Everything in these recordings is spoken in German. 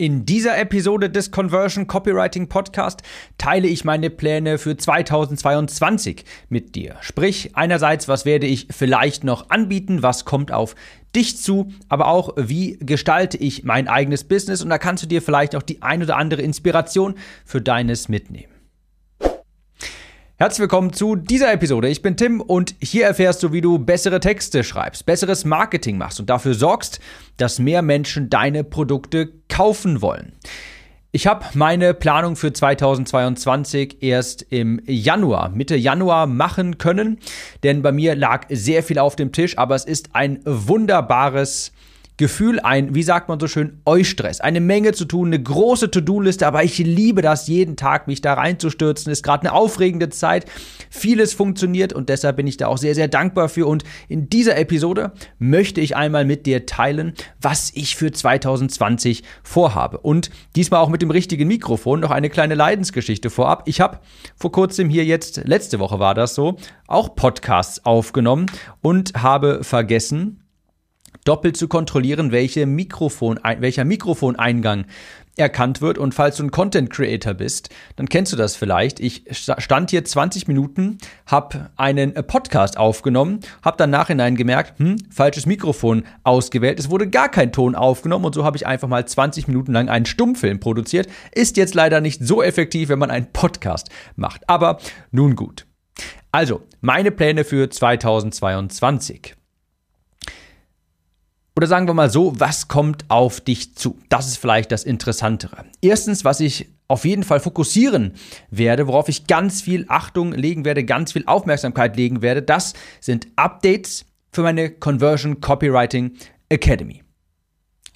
In dieser Episode des Conversion Copywriting Podcast teile ich meine Pläne für 2022 mit dir. Sprich, einerseits, was werde ich vielleicht noch anbieten, was kommt auf dich zu, aber auch, wie gestalte ich mein eigenes Business und da kannst du dir vielleicht auch die ein oder andere Inspiration für deines mitnehmen. Herzlich willkommen zu dieser Episode. Ich bin Tim und hier erfährst du, wie du bessere Texte schreibst, besseres Marketing machst und dafür sorgst, dass mehr Menschen deine Produkte kaufen wollen. Ich habe meine Planung für 2022 erst im Januar, Mitte Januar machen können, denn bei mir lag sehr viel auf dem Tisch, aber es ist ein wunderbares Gefühl, ein, wie sagt man so schön, Eustress. Eine Menge zu tun, eine große To-Do-Liste, aber ich liebe das jeden Tag, mich da reinzustürzen. Ist gerade eine aufregende Zeit. Vieles funktioniert und deshalb bin ich da auch sehr, sehr dankbar für. Und in dieser Episode möchte ich einmal mit dir teilen, was ich für 2020 vorhabe. Und diesmal auch mit dem richtigen Mikrofon. Noch eine kleine Leidensgeschichte vorab. Ich habe vor kurzem hier jetzt, letzte Woche war das so, auch Podcasts aufgenommen und habe vergessen, doppelt zu kontrollieren, welche Mikrofon, welcher Mikrofoneingang erkannt wird. Und falls du ein Content Creator bist, dann kennst du das vielleicht. Ich stand hier 20 Minuten, habe einen äh, Podcast aufgenommen, habe dann nachhinein gemerkt, hm, falsches Mikrofon ausgewählt. Es wurde gar kein Ton aufgenommen und so habe ich einfach mal 20 Minuten lang einen Stummfilm produziert. Ist jetzt leider nicht so effektiv, wenn man einen Podcast macht. Aber nun gut. Also, meine Pläne für 2022. Oder sagen wir mal so, was kommt auf dich zu? Das ist vielleicht das Interessantere. Erstens, was ich auf jeden Fall fokussieren werde, worauf ich ganz viel Achtung legen werde, ganz viel Aufmerksamkeit legen werde, das sind Updates für meine Conversion Copywriting Academy.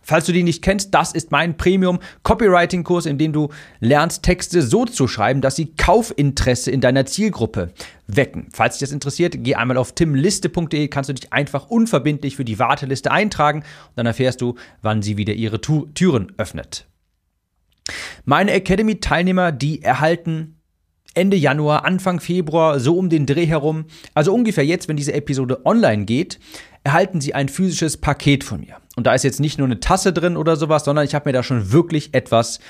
Falls du die nicht kennst, das ist mein Premium Copywriting Kurs, in dem du lernst, Texte so zu schreiben, dass sie Kaufinteresse in deiner Zielgruppe wecken. Falls dich das interessiert, geh einmal auf timliste.de, kannst du dich einfach unverbindlich für die Warteliste eintragen und dann erfährst du, wann sie wieder ihre tu Türen öffnet. Meine Academy-Teilnehmer, die erhalten Ende Januar, Anfang Februar, so um den Dreh herum, also ungefähr jetzt, wenn diese Episode online geht, erhalten Sie ein physisches Paket von mir. Und da ist jetzt nicht nur eine Tasse drin oder sowas, sondern ich habe mir da schon wirklich etwas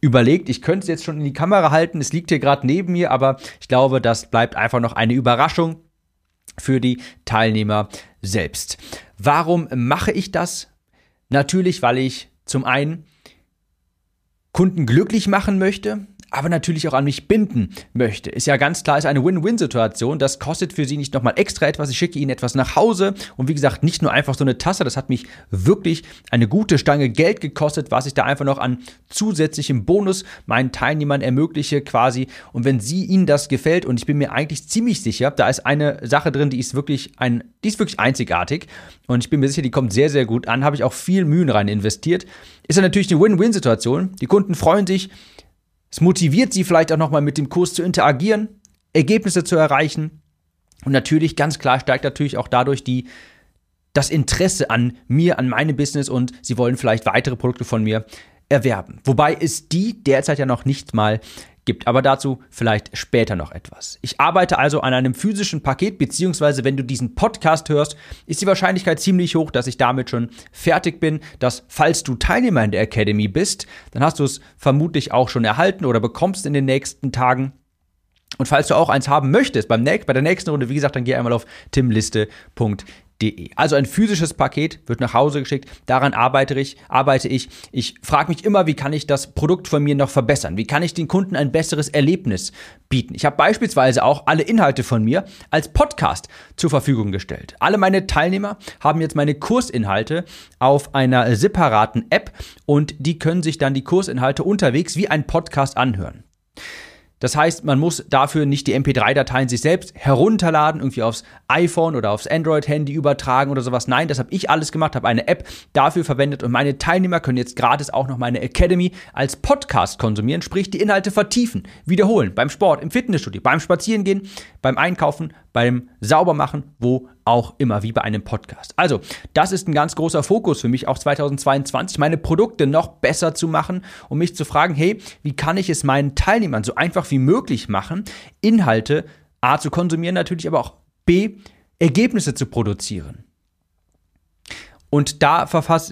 überlegt. Ich könnte es jetzt schon in die Kamera halten, es liegt hier gerade neben mir, aber ich glaube, das bleibt einfach noch eine Überraschung für die Teilnehmer selbst. Warum mache ich das? Natürlich, weil ich zum einen Kunden glücklich machen möchte, aber natürlich auch an mich binden möchte. Ist ja ganz klar, ist eine Win-Win-Situation. Das kostet für sie nicht nochmal extra etwas. Ich schicke ihnen etwas nach Hause. Und wie gesagt, nicht nur einfach so eine Tasse. Das hat mich wirklich eine gute Stange Geld gekostet, was ich da einfach noch an zusätzlichem Bonus meinen Teilnehmern ermögliche quasi. Und wenn sie ihnen das gefällt, und ich bin mir eigentlich ziemlich sicher, da ist eine Sache drin, die ist wirklich ein, die ist wirklich einzigartig. Und ich bin mir sicher, die kommt sehr, sehr gut an. Habe ich auch viel Mühen rein investiert. Ist ja natürlich eine Win-Win-Situation. Die Kunden freuen sich, es motiviert sie vielleicht auch nochmal mit dem Kurs zu interagieren, Ergebnisse zu erreichen. Und natürlich, ganz klar, steigt natürlich auch dadurch die, das Interesse an mir, an meinem Business und sie wollen vielleicht weitere Produkte von mir erwerben. Wobei es die derzeit ja noch nicht mal gibt. Aber dazu vielleicht später noch etwas. Ich arbeite also an einem physischen Paket, beziehungsweise wenn du diesen Podcast hörst, ist die Wahrscheinlichkeit ziemlich hoch, dass ich damit schon fertig bin, dass falls du Teilnehmer in der Academy bist, dann hast du es vermutlich auch schon erhalten oder bekommst in den nächsten Tagen. Und falls du auch eins haben möchtest, beim bei der nächsten Runde, wie gesagt, dann geh einmal auf timliste.de De. Also ein physisches Paket wird nach Hause geschickt. Daran arbeite ich. Arbeite ich. Ich frage mich immer, wie kann ich das Produkt von mir noch verbessern? Wie kann ich den Kunden ein besseres Erlebnis bieten? Ich habe beispielsweise auch alle Inhalte von mir als Podcast zur Verfügung gestellt. Alle meine Teilnehmer haben jetzt meine Kursinhalte auf einer separaten App und die können sich dann die Kursinhalte unterwegs wie ein Podcast anhören. Das heißt, man muss dafür nicht die MP3-Dateien sich selbst herunterladen, irgendwie aufs iPhone oder aufs Android-Handy übertragen oder sowas. Nein, das habe ich alles gemacht, habe eine App dafür verwendet und meine Teilnehmer können jetzt gratis auch noch meine Academy als Podcast konsumieren, sprich die Inhalte vertiefen, wiederholen, beim Sport, im Fitnessstudio, beim Spazierengehen, beim Einkaufen, beim Saubermachen, wo auch immer, wie bei einem Podcast. Also, das ist ein ganz großer Fokus für mich auch 2022, meine Produkte noch besser zu machen und mich zu fragen, hey, wie kann ich es meinen Teilnehmern so einfach wie möglich machen, Inhalte A zu konsumieren natürlich, aber auch B, Ergebnisse zu produzieren. Und da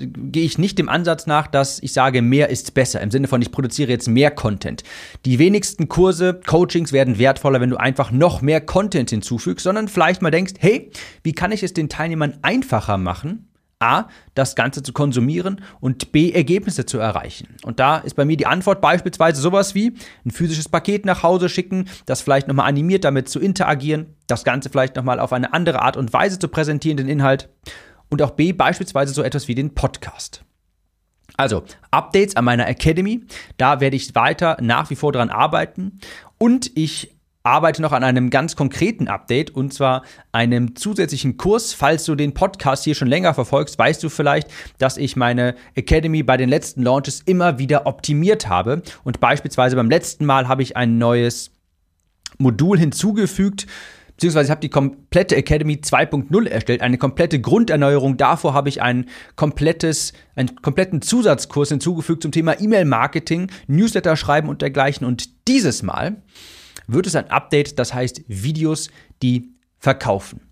gehe ich nicht dem Ansatz nach, dass ich sage, mehr ist besser. Im Sinne von, ich produziere jetzt mehr Content. Die wenigsten Kurse, Coachings werden wertvoller, wenn du einfach noch mehr Content hinzufügst, sondern vielleicht mal denkst, hey, wie kann ich es den Teilnehmern einfacher machen? A, das Ganze zu konsumieren und B, Ergebnisse zu erreichen. Und da ist bei mir die Antwort beispielsweise sowas wie ein physisches Paket nach Hause schicken, das vielleicht nochmal animiert damit zu interagieren, das Ganze vielleicht nochmal auf eine andere Art und Weise zu präsentieren, den Inhalt. Und auch B, beispielsweise so etwas wie den Podcast. Also, Updates an meiner Academy, da werde ich weiter nach wie vor dran arbeiten und ich arbeite noch an einem ganz konkreten Update und zwar einem zusätzlichen Kurs. Falls du den Podcast hier schon länger verfolgst, weißt du vielleicht, dass ich meine Academy bei den letzten Launches immer wieder optimiert habe und beispielsweise beim letzten Mal habe ich ein neues Modul hinzugefügt, beziehungsweise ich habe die komplette Academy 2.0 erstellt, eine komplette Grunderneuerung. Davor habe ich ein komplettes, einen kompletten Zusatzkurs hinzugefügt zum Thema E-Mail-Marketing, Newsletter schreiben und dergleichen. Und dieses Mal wird es ein Update, das heißt Videos, die verkaufen.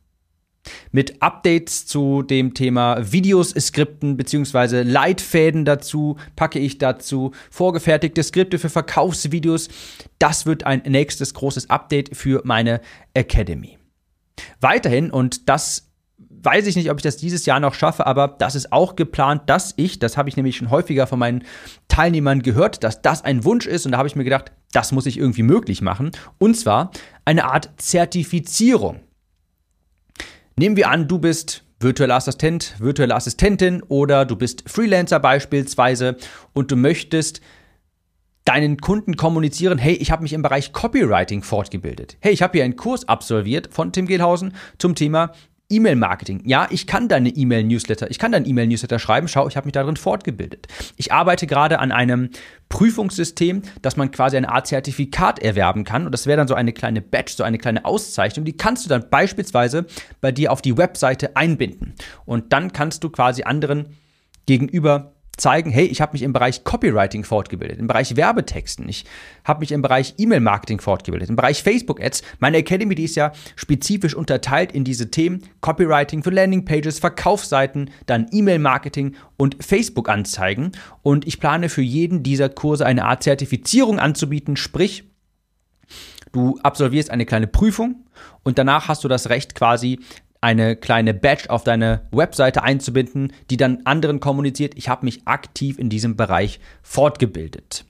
Mit Updates zu dem Thema Videos, Skripten bzw. Leitfäden dazu packe ich dazu vorgefertigte Skripte für Verkaufsvideos. Das wird ein nächstes großes Update für meine Academy. Weiterhin, und das weiß ich nicht, ob ich das dieses Jahr noch schaffe, aber das ist auch geplant, dass ich, das habe ich nämlich schon häufiger von meinen Teilnehmern gehört, dass das ein Wunsch ist und da habe ich mir gedacht, das muss ich irgendwie möglich machen. Und zwar eine Art Zertifizierung. Nehmen wir an, du bist virtueller Assistent, virtuelle Assistentin oder du bist Freelancer beispielsweise und du möchtest deinen Kunden kommunizieren, hey, ich habe mich im Bereich Copywriting fortgebildet. Hey, ich habe hier einen Kurs absolviert von Tim Gehlhausen zum Thema E-Mail-Marketing. Ja, ich kann deine E-Mail-Newsletter, ich kann deinen E-Mail-Newsletter schreiben. Schau, ich habe mich darin fortgebildet. Ich arbeite gerade an einem Prüfungssystem, dass man quasi eine Art Zertifikat erwerben kann. Und das wäre dann so eine kleine Badge, so eine kleine Auszeichnung. Die kannst du dann beispielsweise bei dir auf die Webseite einbinden. Und dann kannst du quasi anderen gegenüber zeigen, hey, ich habe mich im Bereich Copywriting fortgebildet, im Bereich Werbetexten, ich habe mich im Bereich E-Mail-Marketing fortgebildet, im Bereich Facebook-Ads. Meine Academy, die ist ja spezifisch unterteilt in diese Themen Copywriting für Landingpages, Verkaufsseiten, dann E-Mail-Marketing und Facebook-Anzeigen. Und ich plane für jeden dieser Kurse eine Art Zertifizierung anzubieten, sprich, Du absolvierst eine kleine Prüfung und danach hast du das Recht quasi eine kleine Badge auf deine Webseite einzubinden, die dann anderen kommuniziert, ich habe mich aktiv in diesem Bereich fortgebildet.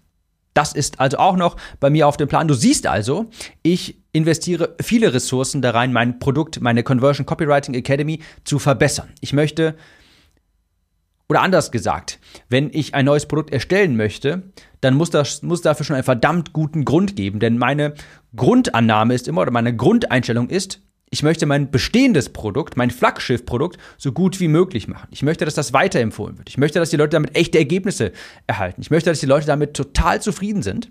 Das ist also auch noch bei mir auf dem Plan. Du siehst also, ich investiere viele Ressourcen da rein, mein Produkt, meine Conversion Copywriting Academy zu verbessern. Ich möchte, oder anders gesagt, wenn ich ein neues Produkt erstellen möchte, dann muss das muss dafür schon einen verdammt guten Grund geben. Denn meine Grundannahme ist immer, oder meine Grundeinstellung ist, ich möchte mein bestehendes Produkt, mein Flaggschiff-Produkt, so gut wie möglich machen. Ich möchte, dass das weiterempfohlen wird. Ich möchte, dass die Leute damit echte Ergebnisse erhalten. Ich möchte, dass die Leute damit total zufrieden sind.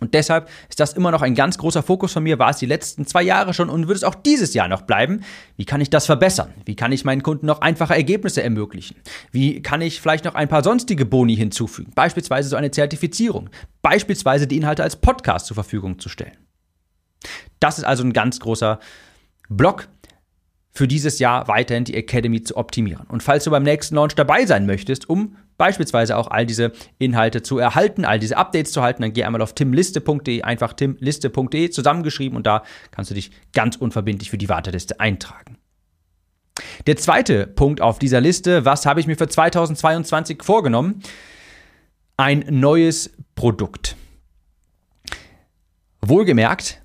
Und deshalb ist das immer noch ein ganz großer Fokus von mir, war es die letzten zwei Jahre schon und wird es auch dieses Jahr noch bleiben. Wie kann ich das verbessern? Wie kann ich meinen Kunden noch einfache Ergebnisse ermöglichen? Wie kann ich vielleicht noch ein paar sonstige Boni hinzufügen? Beispielsweise so eine Zertifizierung. Beispielsweise die Inhalte als Podcast zur Verfügung zu stellen. Das ist also ein ganz großer Block für dieses Jahr weiterhin die Academy zu optimieren. Und falls du beim nächsten Launch dabei sein möchtest, um beispielsweise auch all diese Inhalte zu erhalten, all diese Updates zu halten, dann geh einmal auf timliste.de, einfach timliste.de zusammengeschrieben und da kannst du dich ganz unverbindlich für die Warteliste eintragen. Der zweite Punkt auf dieser Liste, was habe ich mir für 2022 vorgenommen? Ein neues Produkt. Wohlgemerkt,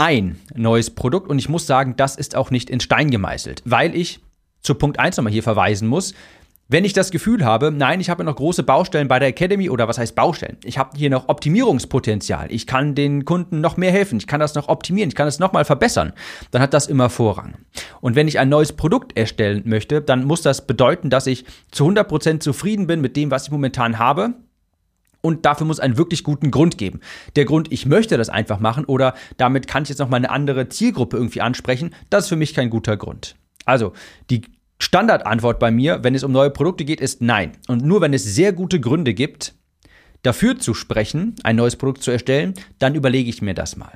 ein neues Produkt und ich muss sagen, das ist auch nicht in Stein gemeißelt, weil ich zu Punkt 1 nochmal hier verweisen muss. Wenn ich das Gefühl habe, nein, ich habe noch große Baustellen bei der Academy oder was heißt Baustellen? Ich habe hier noch Optimierungspotenzial. Ich kann den Kunden noch mehr helfen. Ich kann das noch optimieren. Ich kann es nochmal verbessern. Dann hat das immer Vorrang. Und wenn ich ein neues Produkt erstellen möchte, dann muss das bedeuten, dass ich zu 100% zufrieden bin mit dem, was ich momentan habe und dafür muss einen wirklich guten Grund geben. Der Grund, ich möchte das einfach machen oder damit kann ich jetzt noch mal eine andere Zielgruppe irgendwie ansprechen, das ist für mich kein guter Grund. Also, die Standardantwort bei mir, wenn es um neue Produkte geht, ist nein. Und nur wenn es sehr gute Gründe gibt, dafür zu sprechen, ein neues Produkt zu erstellen, dann überlege ich mir das mal.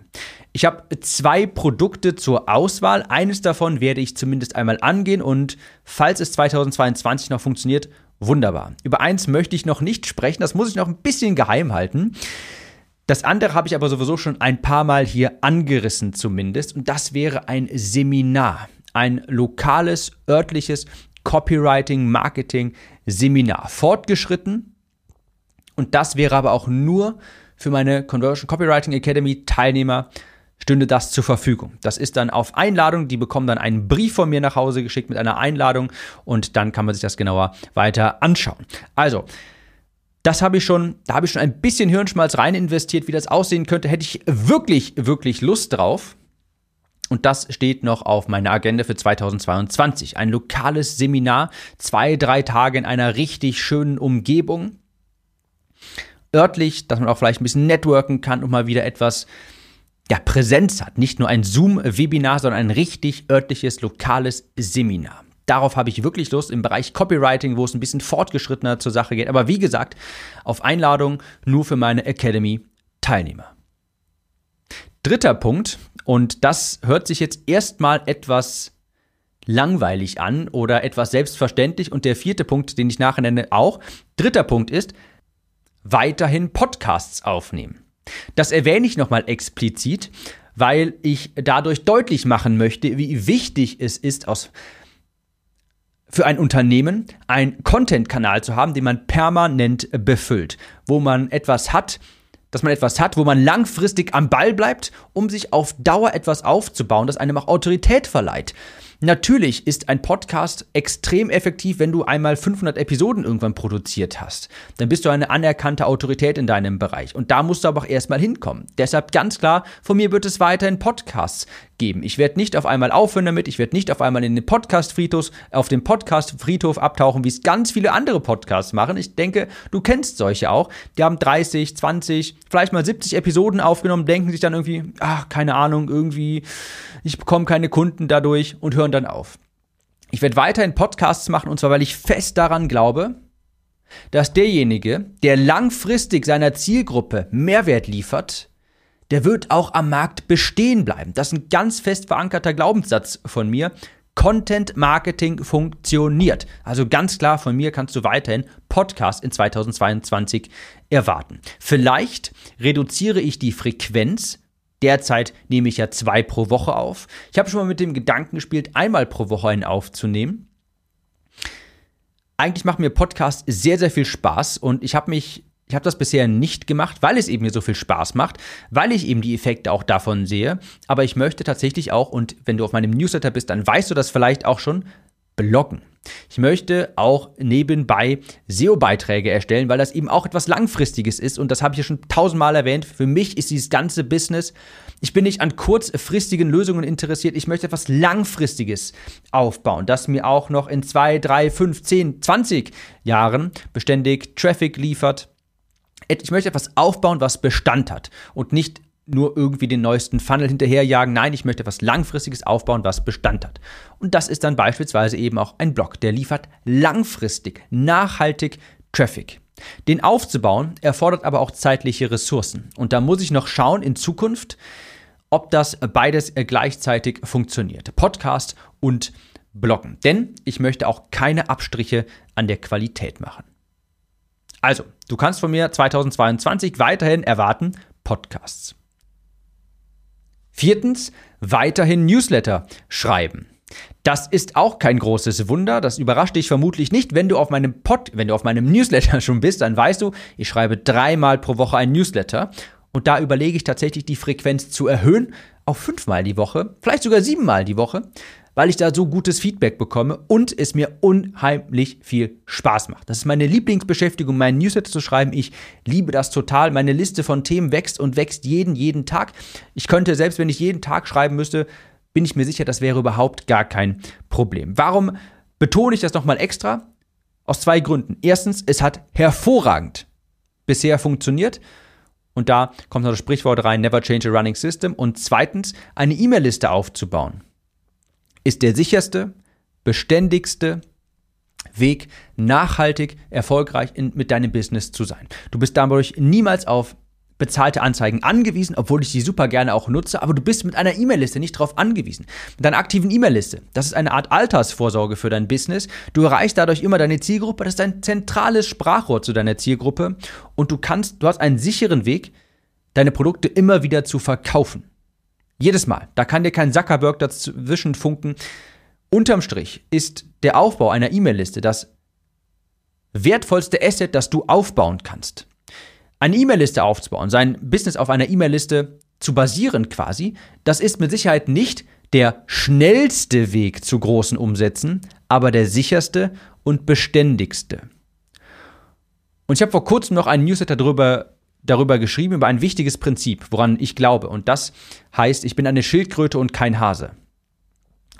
Ich habe zwei Produkte zur Auswahl. Eines davon werde ich zumindest einmal angehen und falls es 2022 noch funktioniert, wunderbar. Über eins möchte ich noch nicht sprechen, das muss ich noch ein bisschen geheim halten. Das andere habe ich aber sowieso schon ein paar Mal hier angerissen zumindest und das wäre ein Seminar, ein lokales, örtliches Copywriting, Marketing Seminar. Fortgeschritten und das wäre aber auch nur für meine Conversion Copywriting Academy Teilnehmer stünde das zur Verfügung. Das ist dann auf Einladung, die bekommen dann einen Brief von mir nach Hause geschickt mit einer Einladung und dann kann man sich das genauer weiter anschauen. Also, das habe ich schon, da habe ich schon ein bisschen Hirnschmalz rein investiert, wie das aussehen könnte, hätte ich wirklich, wirklich Lust drauf. Und das steht noch auf meiner Agenda für 2022. Ein lokales Seminar, zwei, drei Tage in einer richtig schönen Umgebung. Örtlich, dass man auch vielleicht ein bisschen networken kann und mal wieder etwas ja, Präsenz hat. Nicht nur ein Zoom-Webinar, sondern ein richtig örtliches, lokales Seminar. Darauf habe ich wirklich Lust im Bereich Copywriting, wo es ein bisschen fortgeschrittener zur Sache geht. Aber wie gesagt, auf Einladung nur für meine Academy-Teilnehmer. Dritter Punkt, und das hört sich jetzt erstmal etwas langweilig an oder etwas selbstverständlich. Und der vierte Punkt, den ich nachher nenne, auch. Dritter Punkt ist, weiterhin Podcasts aufnehmen. Das erwähne ich nochmal explizit, weil ich dadurch deutlich machen möchte, wie wichtig es ist, aus für ein Unternehmen einen Content-Kanal zu haben, den man permanent befüllt, wo man etwas hat, dass man etwas hat, wo man langfristig am Ball bleibt, um sich auf Dauer etwas aufzubauen, das einem auch Autorität verleiht. Natürlich ist ein Podcast extrem effektiv, wenn du einmal 500 Episoden irgendwann produziert hast. Dann bist du eine anerkannte Autorität in deinem Bereich. Und da musst du aber auch erstmal hinkommen. Deshalb ganz klar, von mir wird es weiterhin Podcasts geben. Ich werde nicht auf einmal aufhören damit. Ich werde nicht auf einmal in den Podcast-Friedhof, auf dem Podcast-Friedhof abtauchen, wie es ganz viele andere Podcasts machen. Ich denke, du kennst solche auch. Die haben 30, 20, vielleicht mal 70 Episoden aufgenommen, denken sich dann irgendwie, ach, keine Ahnung, irgendwie, ich bekomme keine Kunden dadurch und hören dann auf. Ich werde weiterhin Podcasts machen und zwar, weil ich fest daran glaube, dass derjenige, der langfristig seiner Zielgruppe Mehrwert liefert, der wird auch am Markt bestehen bleiben. Das ist ein ganz fest verankerter Glaubenssatz von mir. Content Marketing funktioniert. Also ganz klar von mir kannst du weiterhin Podcast in 2022 erwarten. Vielleicht reduziere ich die Frequenz. Derzeit nehme ich ja zwei pro Woche auf. Ich habe schon mal mit dem Gedanken gespielt, einmal pro Woche einen aufzunehmen. Eigentlich macht mir Podcast sehr, sehr viel Spaß und ich habe mich ich habe das bisher nicht gemacht, weil es eben mir so viel Spaß macht, weil ich eben die Effekte auch davon sehe. Aber ich möchte tatsächlich auch, und wenn du auf meinem Newsletter bist, dann weißt du das vielleicht auch schon, bloggen. Ich möchte auch nebenbei SEO-Beiträge erstellen, weil das eben auch etwas Langfristiges ist und das habe ich ja schon tausendmal erwähnt. Für mich ist dieses ganze Business, ich bin nicht an kurzfristigen Lösungen interessiert, ich möchte etwas Langfristiges aufbauen, das mir auch noch in zwei, drei, fünf, zehn, zwanzig Jahren beständig Traffic liefert, ich möchte etwas aufbauen, was Bestand hat und nicht nur irgendwie den neuesten Funnel hinterherjagen. Nein, ich möchte etwas Langfristiges aufbauen, was Bestand hat. Und das ist dann beispielsweise eben auch ein Blog, der liefert langfristig, nachhaltig Traffic. Den aufzubauen erfordert aber auch zeitliche Ressourcen. Und da muss ich noch schauen in Zukunft, ob das beides gleichzeitig funktioniert. Podcast und Bloggen. Denn ich möchte auch keine Abstriche an der Qualität machen. Also, du kannst von mir 2022 weiterhin erwarten Podcasts. Viertens, weiterhin Newsletter schreiben. Das ist auch kein großes Wunder. Das überrascht dich vermutlich nicht. Wenn du auf meinem Pod, wenn du auf meinem Newsletter schon bist, dann weißt du, ich schreibe dreimal pro Woche ein Newsletter. Und da überlege ich tatsächlich die Frequenz zu erhöhen auf fünfmal die Woche, vielleicht sogar siebenmal die Woche, weil ich da so gutes Feedback bekomme und es mir unheimlich viel Spaß macht. Das ist meine Lieblingsbeschäftigung, meinen Newsletter zu schreiben. Ich liebe das total. Meine Liste von Themen wächst und wächst jeden, jeden Tag. Ich könnte, selbst wenn ich jeden Tag schreiben müsste, bin ich mir sicher, das wäre überhaupt gar kein Problem. Warum betone ich das nochmal extra? Aus zwei Gründen. Erstens, es hat hervorragend bisher funktioniert. Und da kommt noch das Sprichwort rein, never change a running system. Und zweitens, eine E-Mail-Liste aufzubauen ist der sicherste, beständigste, Weg, nachhaltig erfolgreich in, mit deinem Business zu sein. Du bist dadurch niemals auf bezahlte Anzeigen angewiesen, obwohl ich sie super gerne auch nutze, aber du bist mit einer E-Mail-Liste nicht darauf angewiesen. Mit deiner aktiven E-Mail-Liste, das ist eine Art Altersvorsorge für dein Business. Du erreichst dadurch immer deine Zielgruppe, das ist ein zentrales Sprachrohr zu deiner Zielgruppe und du kannst, du hast einen sicheren Weg, deine Produkte immer wieder zu verkaufen. Jedes Mal. Da kann dir kein Zuckerberg dazwischen funken. Unterm Strich ist der Aufbau einer E-Mail-Liste das wertvollste Asset, das du aufbauen kannst eine E-Mail-Liste aufzubauen, sein Business auf einer E-Mail-Liste zu basieren quasi, das ist mit Sicherheit nicht der schnellste Weg zu großen Umsätzen, aber der sicherste und beständigste. Und ich habe vor kurzem noch einen Newsletter darüber, darüber geschrieben, über ein wichtiges Prinzip, woran ich glaube. Und das heißt, ich bin eine Schildkröte und kein Hase.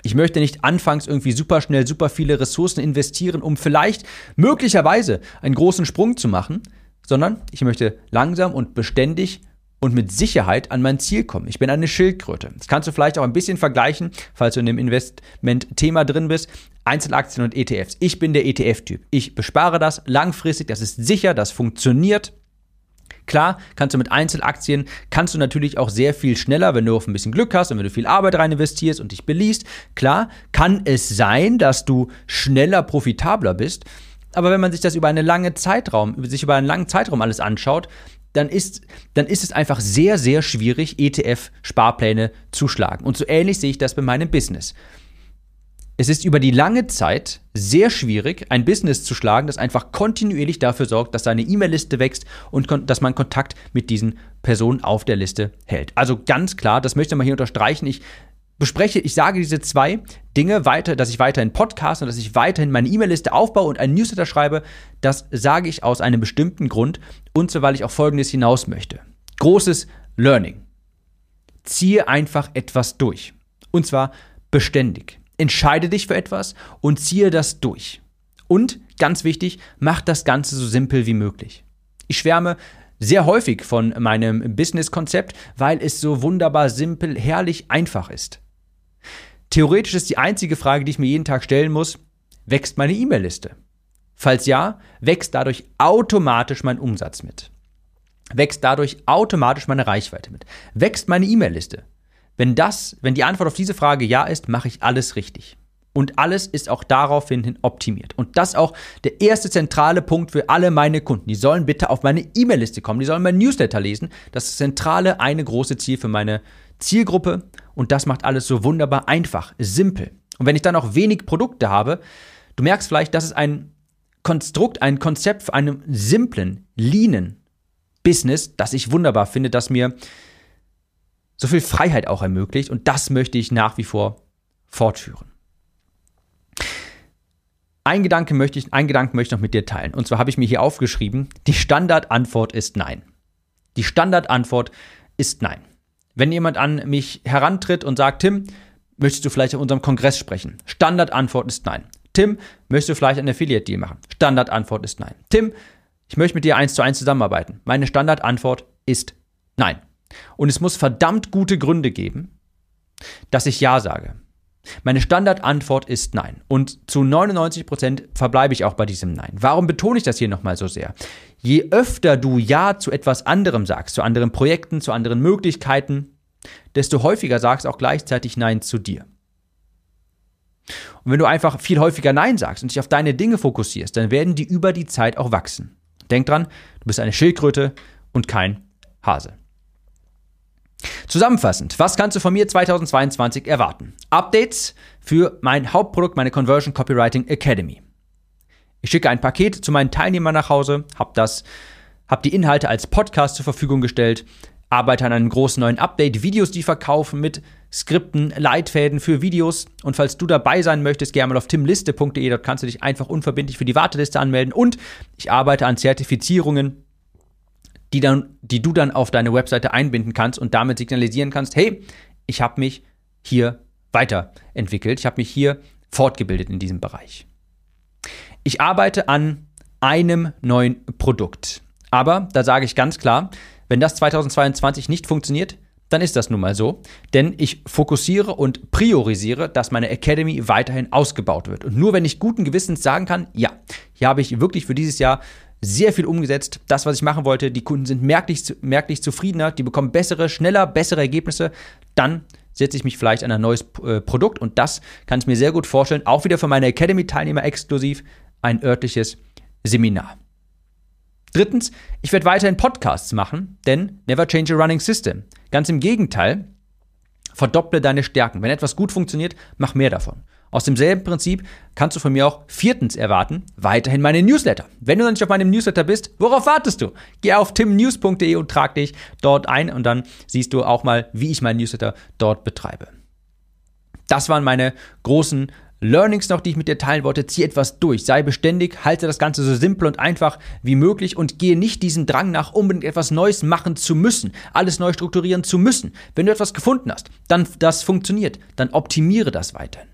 Ich möchte nicht anfangs irgendwie super schnell super viele Ressourcen investieren, um vielleicht möglicherweise einen großen Sprung zu machen, sondern ich möchte langsam und beständig und mit Sicherheit an mein Ziel kommen. Ich bin eine Schildkröte. Das kannst du vielleicht auch ein bisschen vergleichen, falls du in dem Investment-Thema drin bist. Einzelaktien und ETFs. Ich bin der ETF-Typ. Ich bespare das langfristig, das ist sicher, das funktioniert. Klar, kannst du mit Einzelaktien, kannst du natürlich auch sehr viel schneller, wenn du auf ein bisschen Glück hast und wenn du viel Arbeit rein investierst und dich beliest. Klar, kann es sein, dass du schneller profitabler bist. Aber wenn man sich das über einen langen Zeitraum, sich über einen langen Zeitraum alles anschaut, dann ist, dann ist es einfach sehr, sehr schwierig, ETF-Sparpläne zu schlagen. Und so ähnlich sehe ich das bei meinem Business. Es ist über die lange Zeit sehr schwierig, ein Business zu schlagen, das einfach kontinuierlich dafür sorgt, dass seine E-Mail-Liste wächst und dass man Kontakt mit diesen Personen auf der Liste hält. Also ganz klar, das möchte man hier unterstreichen. Ich bespreche, ich sage diese zwei Dinge weiter, dass ich weiterhin Podcast und dass ich weiterhin meine E-Mail-Liste aufbaue und einen Newsletter schreibe, das sage ich aus einem bestimmten Grund und so, weil ich auf Folgendes hinaus möchte. Großes Learning. Ziehe einfach etwas durch. Und zwar beständig. Entscheide dich für etwas und ziehe das durch. Und ganz wichtig, mach das Ganze so simpel wie möglich. Ich schwärme sehr häufig von meinem Business-Konzept, weil es so wunderbar simpel, herrlich einfach ist. Theoretisch ist die einzige Frage, die ich mir jeden Tag stellen muss, wächst meine E-Mail-Liste? Falls ja, wächst dadurch automatisch mein Umsatz mit. Wächst dadurch automatisch meine Reichweite mit. Wächst meine E-Mail-Liste? Wenn das, wenn die Antwort auf diese Frage ja ist, mache ich alles richtig. Und alles ist auch daraufhin optimiert. Und das auch der erste zentrale Punkt für alle meine Kunden. Die sollen bitte auf meine E-Mail-Liste kommen, die sollen mein Newsletter lesen. Das ist das zentrale, eine große Ziel für meine Zielgruppe und das macht alles so wunderbar einfach, simpel. Und wenn ich dann auch wenig Produkte habe, du merkst vielleicht, das ist ein Konstrukt, ein Konzept für einen simplen, leanen Business, das ich wunderbar finde, das mir so viel Freiheit auch ermöglicht und das möchte ich nach wie vor fortführen. Ein Gedanke möchte ich, ein Gedanke möchte ich noch mit dir teilen. Und zwar habe ich mir hier aufgeschrieben, die Standardantwort ist nein. Die Standardantwort ist nein. Wenn jemand an mich herantritt und sagt, Tim, möchtest du vielleicht auf unserem Kongress sprechen? Standardantwort ist nein. Tim, möchtest du vielleicht einen Affiliate-Deal machen? Standardantwort ist nein. Tim, ich möchte mit dir eins zu eins zusammenarbeiten. Meine Standardantwort ist nein. Und es muss verdammt gute Gründe geben, dass ich Ja sage. Meine Standardantwort ist Nein. Und zu 99 Prozent verbleibe ich auch bei diesem Nein. Warum betone ich das hier nochmal so sehr? Je öfter du Ja zu etwas anderem sagst, zu anderen Projekten, zu anderen Möglichkeiten, desto häufiger sagst auch gleichzeitig Nein zu dir. Und wenn du einfach viel häufiger Nein sagst und dich auf deine Dinge fokussierst, dann werden die über die Zeit auch wachsen. Denk dran, du bist eine Schildkröte und kein Hase. Zusammenfassend, was kannst du von mir 2022 erwarten? Updates für mein Hauptprodukt, meine Conversion Copywriting Academy. Ich schicke ein Paket zu meinen Teilnehmern nach Hause, habe das, habe die Inhalte als Podcast zur Verfügung gestellt, arbeite an einem großen neuen Update, Videos, die verkaufen mit Skripten, Leitfäden für Videos. Und falls du dabei sein möchtest, gerne mal auf timliste.de, dort kannst du dich einfach unverbindlich für die Warteliste anmelden. Und ich arbeite an Zertifizierungen, die, dann, die du dann auf deine Webseite einbinden kannst und damit signalisieren kannst, hey, ich habe mich hier weiterentwickelt, ich habe mich hier fortgebildet in diesem Bereich. Ich arbeite an einem neuen Produkt. Aber da sage ich ganz klar, wenn das 2022 nicht funktioniert, dann ist das nun mal so. Denn ich fokussiere und priorisiere, dass meine Academy weiterhin ausgebaut wird. Und nur wenn ich guten Gewissens sagen kann, ja, hier habe ich wirklich für dieses Jahr sehr viel umgesetzt. Das, was ich machen wollte, die Kunden sind merklich, merklich zufriedener, die bekommen bessere, schneller, bessere Ergebnisse, dann setze ich mich vielleicht an ein neues äh, Produkt und das kann ich mir sehr gut vorstellen. Auch wieder für meine Academy-Teilnehmer exklusiv ein örtliches Seminar. Drittens, ich werde weiterhin Podcasts machen, denn never change a running system. Ganz im Gegenteil, verdopple deine Stärken. Wenn etwas gut funktioniert, mach mehr davon. Aus demselben Prinzip kannst du von mir auch viertens erwarten, weiterhin meine Newsletter. Wenn du noch nicht auf meinem Newsletter bist, worauf wartest du? Geh auf timnews.de und trag dich dort ein und dann siehst du auch mal, wie ich meinen Newsletter dort betreibe. Das waren meine großen Learnings noch, die ich mit dir teilen wollte. Zieh etwas durch, sei beständig, halte das Ganze so simpel und einfach wie möglich und gehe nicht diesem Drang nach, unbedingt etwas Neues machen zu müssen, alles neu strukturieren zu müssen. Wenn du etwas gefunden hast, dann das funktioniert, dann optimiere das weiterhin.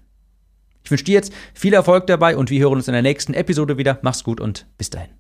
Ich wünsche dir jetzt viel Erfolg dabei und wir hören uns in der nächsten Episode wieder. Mach's gut und bis dahin.